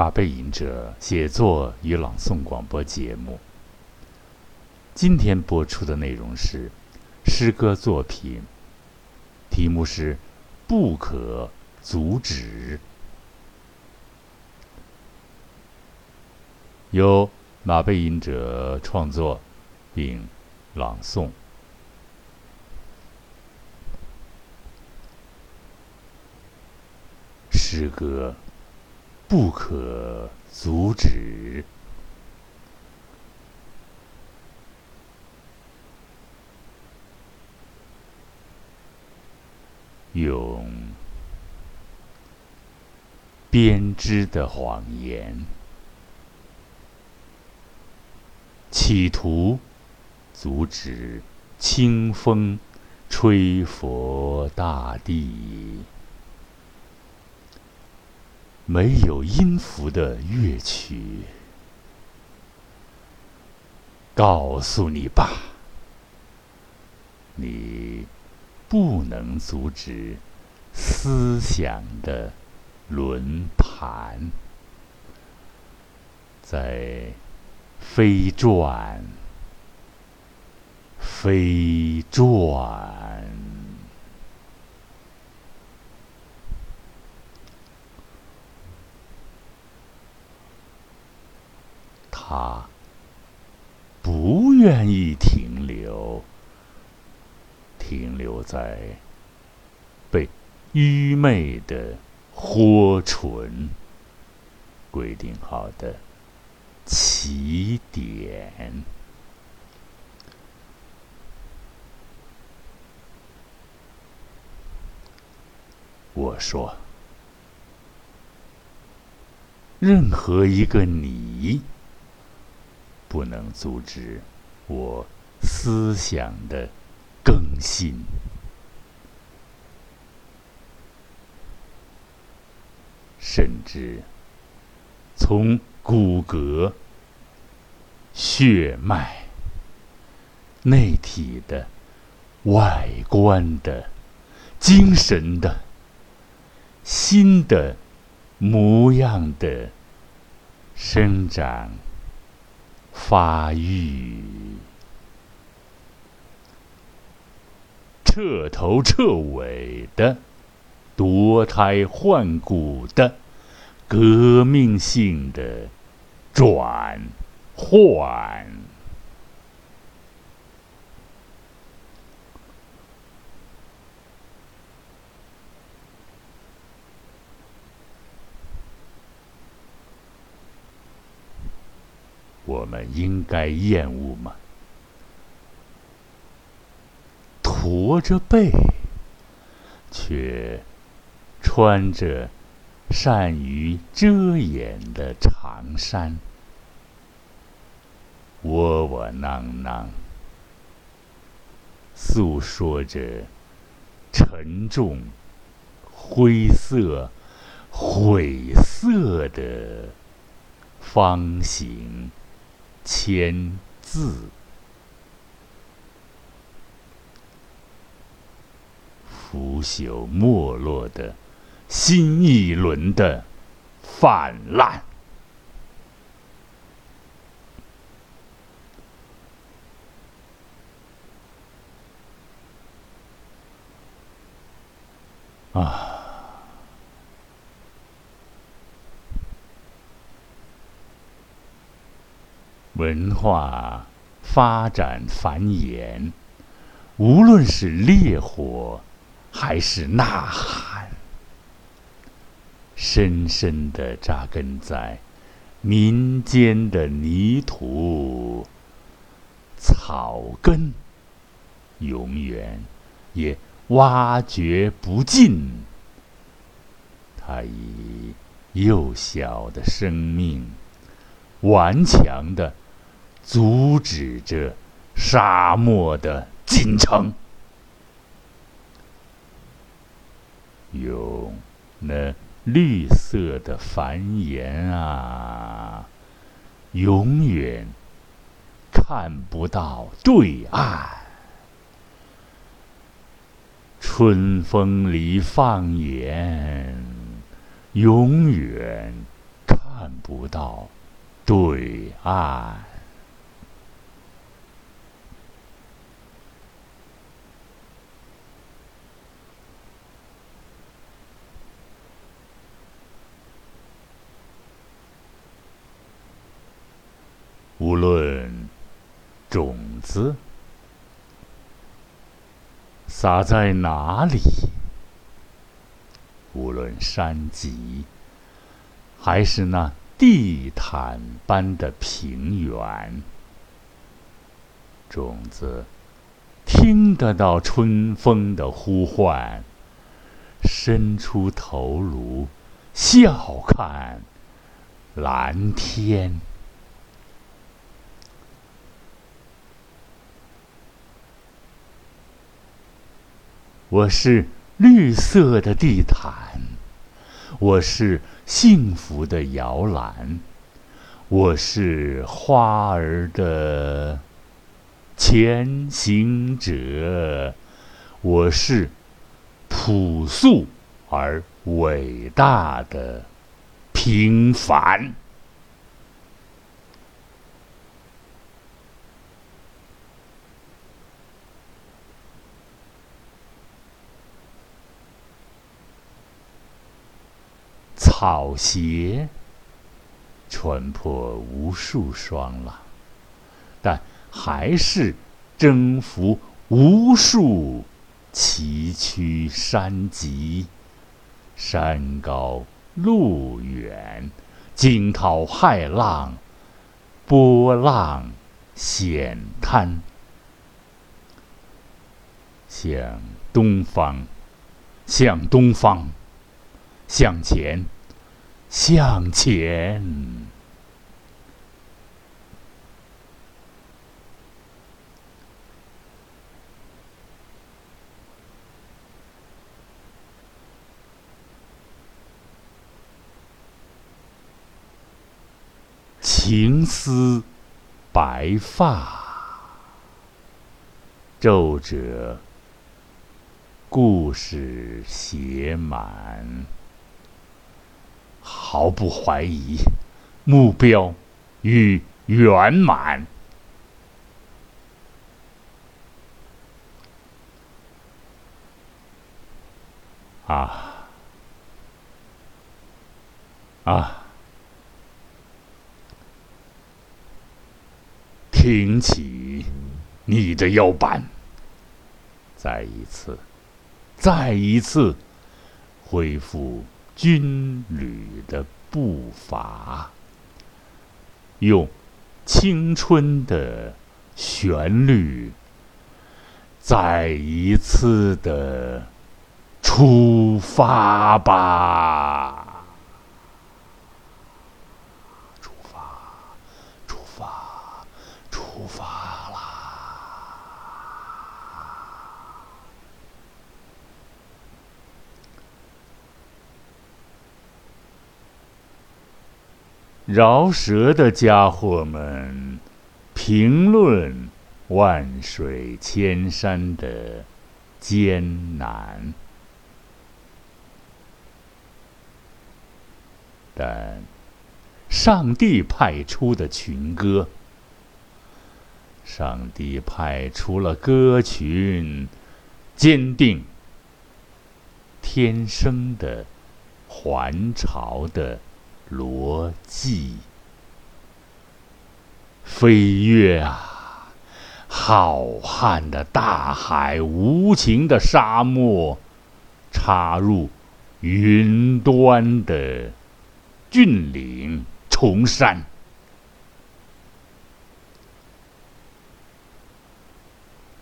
马背吟者写作与朗诵广播节目。今天播出的内容是诗歌作品，题目是《不可阻止》，由马背吟者创作并朗诵。诗歌不可阻止，用编织的谎言，企图阻止清风吹拂大地。没有音符的乐曲，告诉你吧，你不能阻止思想的轮盘在飞转，飞转。他不愿意停留，停留在被愚昧的豁唇规定好的起点。我说，任何一个你。不能阻止我思想的更新，甚至从骨骼、血脉、内体的、外观的、精神的、新的模样的生长。发育，彻头彻尾的，夺胎换骨的，革命性的转换。我们应该厌恶吗？驼着背，却穿着善于遮掩的长衫，窝窝囊囊，诉说着沉重、灰色、晦涩的方形。签字，腐朽没落的新一轮的泛滥啊！文化发展繁衍，无论是烈火还是呐喊，深深的扎根在民间的泥土，草根永远也挖掘不尽。它以幼小的生命，顽强的。阻止着沙漠的进程，用那绿色的繁衍啊，永远看不到对岸。春风里放眼，永远看不到对岸。无论种子撒在哪里，无论山脊还是那地毯般的平原，种子听得到春风的呼唤，伸出头颅，笑看蓝天。我是绿色的地毯，我是幸福的摇篮，我是花儿的前行者，我是朴素而伟大的平凡。草鞋穿破无数双了，但还是征服无数崎岖山脊，山高路远，惊涛骇浪，波浪险滩，向东方，向东方，向前。向前，情丝白发，皱褶，故事写满。毫不怀疑，目标与圆满。啊啊！挺起你的腰板，再一次，再一次恢复。军旅的步伐，用青春的旋律，再一次的出发吧。饶舌的家伙们评论万水千山的艰难，但上帝派出的群歌，上帝派出了歌群，坚定天生的还巢的。罗辑，飞跃啊！浩瀚的大海，无情的沙漠，插入云端的峻岭崇山，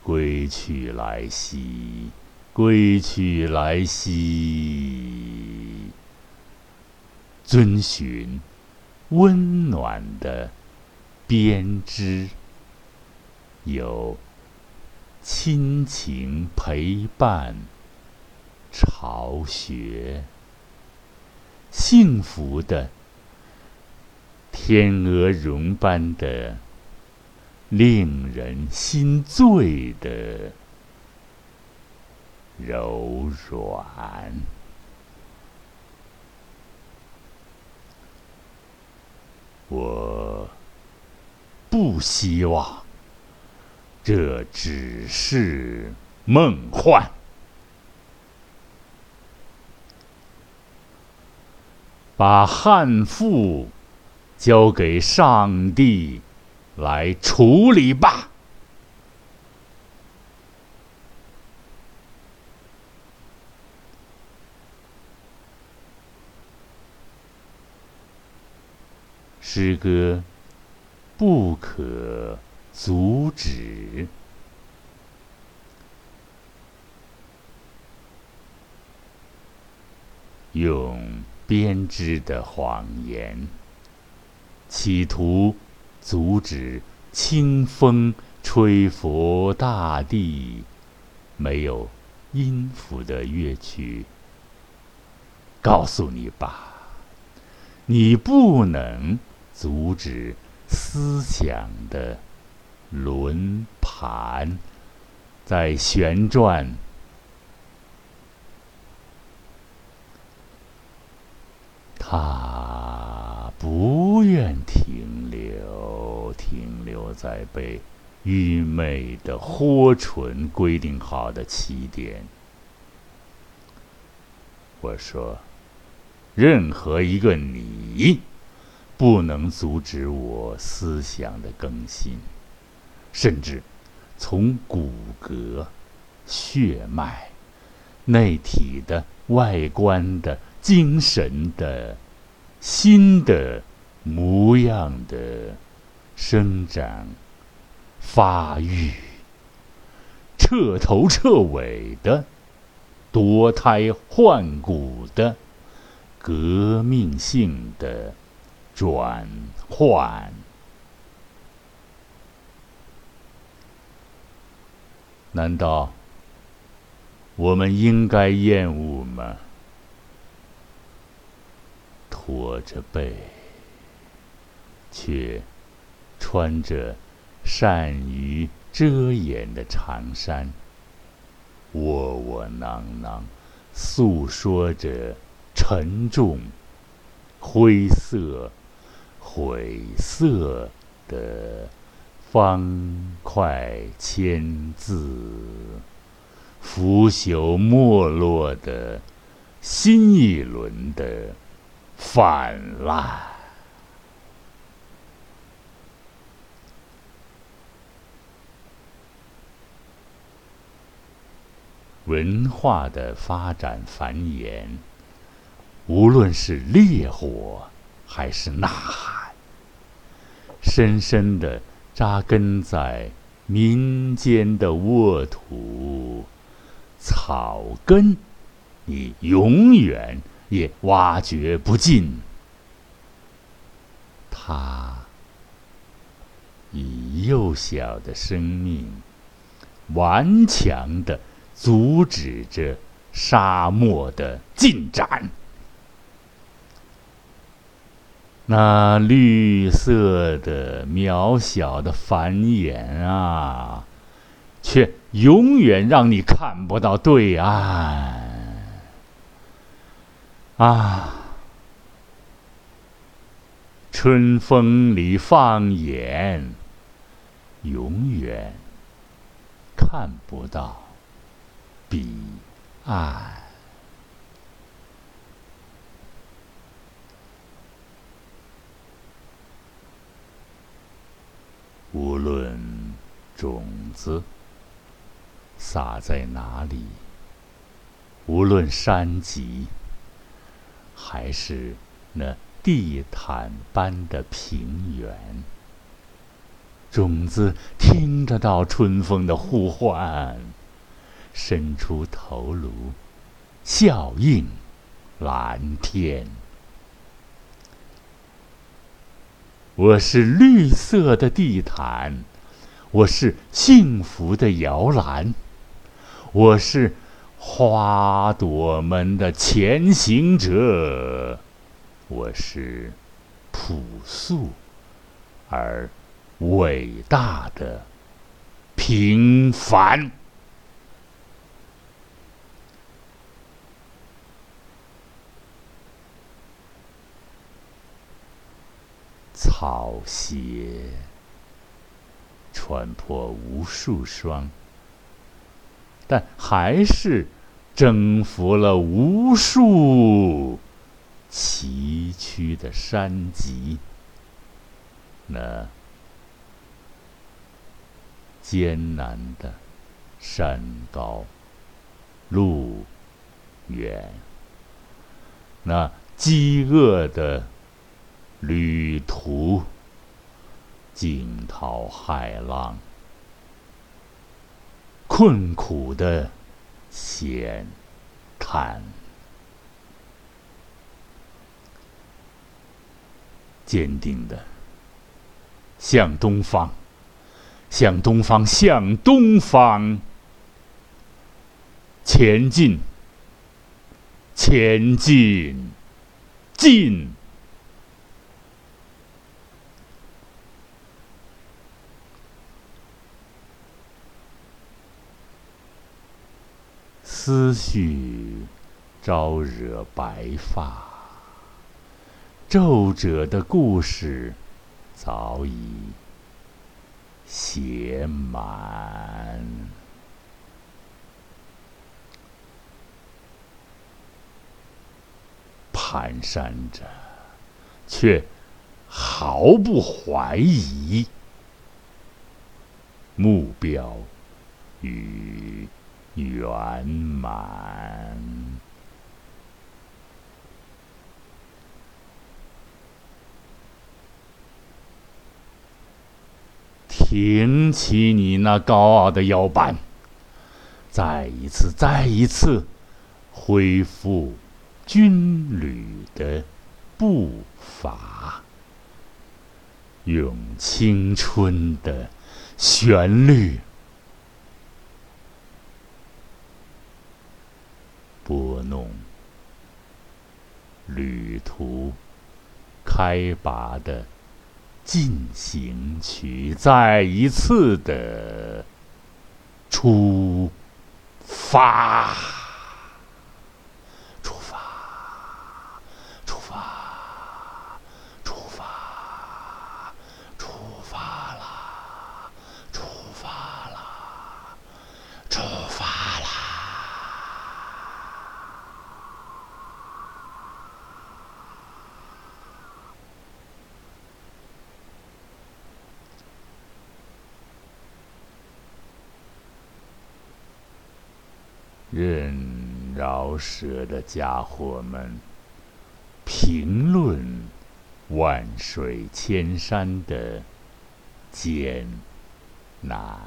归去来兮，归去来兮。遵循温暖的编织，有亲情陪伴，巢穴，幸福的天鹅绒般的，令人心醉的柔软。我不希望这只是梦幻。把汉妇交给上帝来处理吧。诗歌不可阻止，用。编织的谎言，企图阻止清风吹拂大地，没有音符的乐曲。告诉你吧，你不能阻止思想的轮盘在旋转。他不愿停留，停留在被愚昧的豁唇规定好的起点。我说，任何一个你，不能阻止我思想的更新，甚至从骨骼、血脉、内体的外观的。精神的、新的模样的生长、发育，彻头彻尾的脱胎换骨的革命性的转换，难道我们应该厌恶吗？驼着背，却穿着善于遮掩的长衫，窝窝囊囊，诉说着沉重、灰色、晦涩的方块签字，腐朽没落的新一轮的。泛滥，文化的发展繁衍，无论是烈火还是呐喊，深深的扎根在民间的沃土、草根，你永远。也挖掘不尽，他以幼小的生命顽强的阻止着沙漠的进展。那绿色的渺小的繁衍啊，却永远让你看不到对岸。啊！春风里放眼，永远看不到彼岸。无论种子撒在哪里，无论山脊。还是那地毯般的平原，种子听得到春风的呼唤，伸出头颅，效应蓝天。我是绿色的地毯，我是幸福的摇篮，我是。花朵们的前行者，我是朴素而伟大的平凡。草好鞋，穿破无数双，但还是征服了无数崎岖的山脊。那艰难的山高路远，那饥饿的旅途，惊涛骇浪，困苦的险滩，坚定的。向东方，向东方，向东方，前进，前进，进。思绪招惹白发，皱褶的故事。早已写满，蹒跚着，却毫不怀疑目标与圆满。挺起你那高傲的腰板，再一次，再一次恢复军旅的步伐，用青春的旋律拨弄旅途开拔的。进行曲，再一次的出发。任饶舌的家伙们评论万水千山的艰难，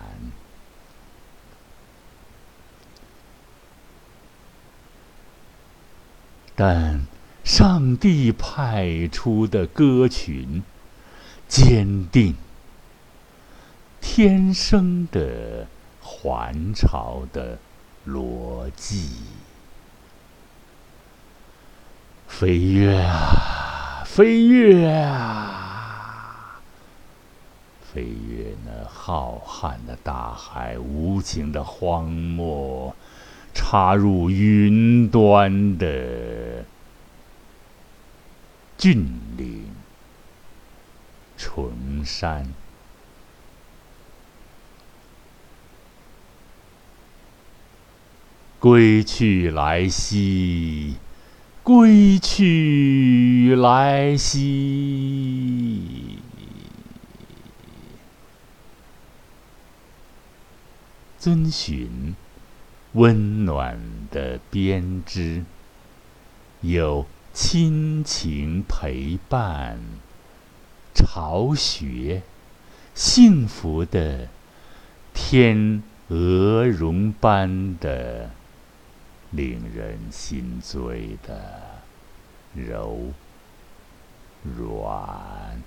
但上帝派出的歌群坚定，天生的还朝的。逻辑，飞跃啊，飞跃啊，飞跃那浩瀚的大海，无情的荒漠，插入云端的峻岭、崇山。归去来兮，归去来兮。遵循温暖的编织，有亲情陪伴，巢穴，幸福的天鹅绒般的。令人心醉的柔软，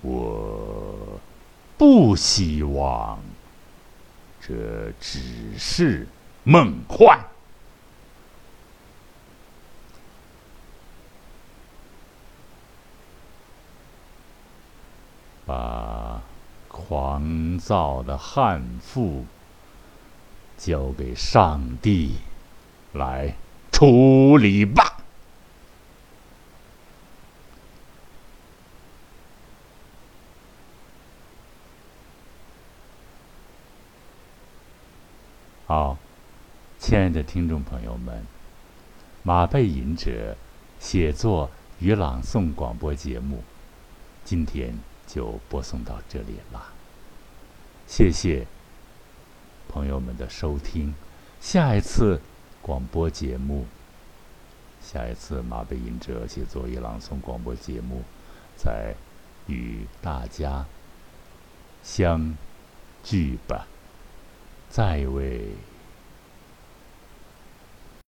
我不希望这只是梦幻，把。造的悍妇，交给上帝来处理吧。好，亲爱的听众朋友们，马背吟者写作与朗诵广播节目，今天就播送到这里了。谢谢朋友们的收听，下一次广播节目，下一次马背吟者写作与朗诵广播节目，再与大家相聚吧。再为。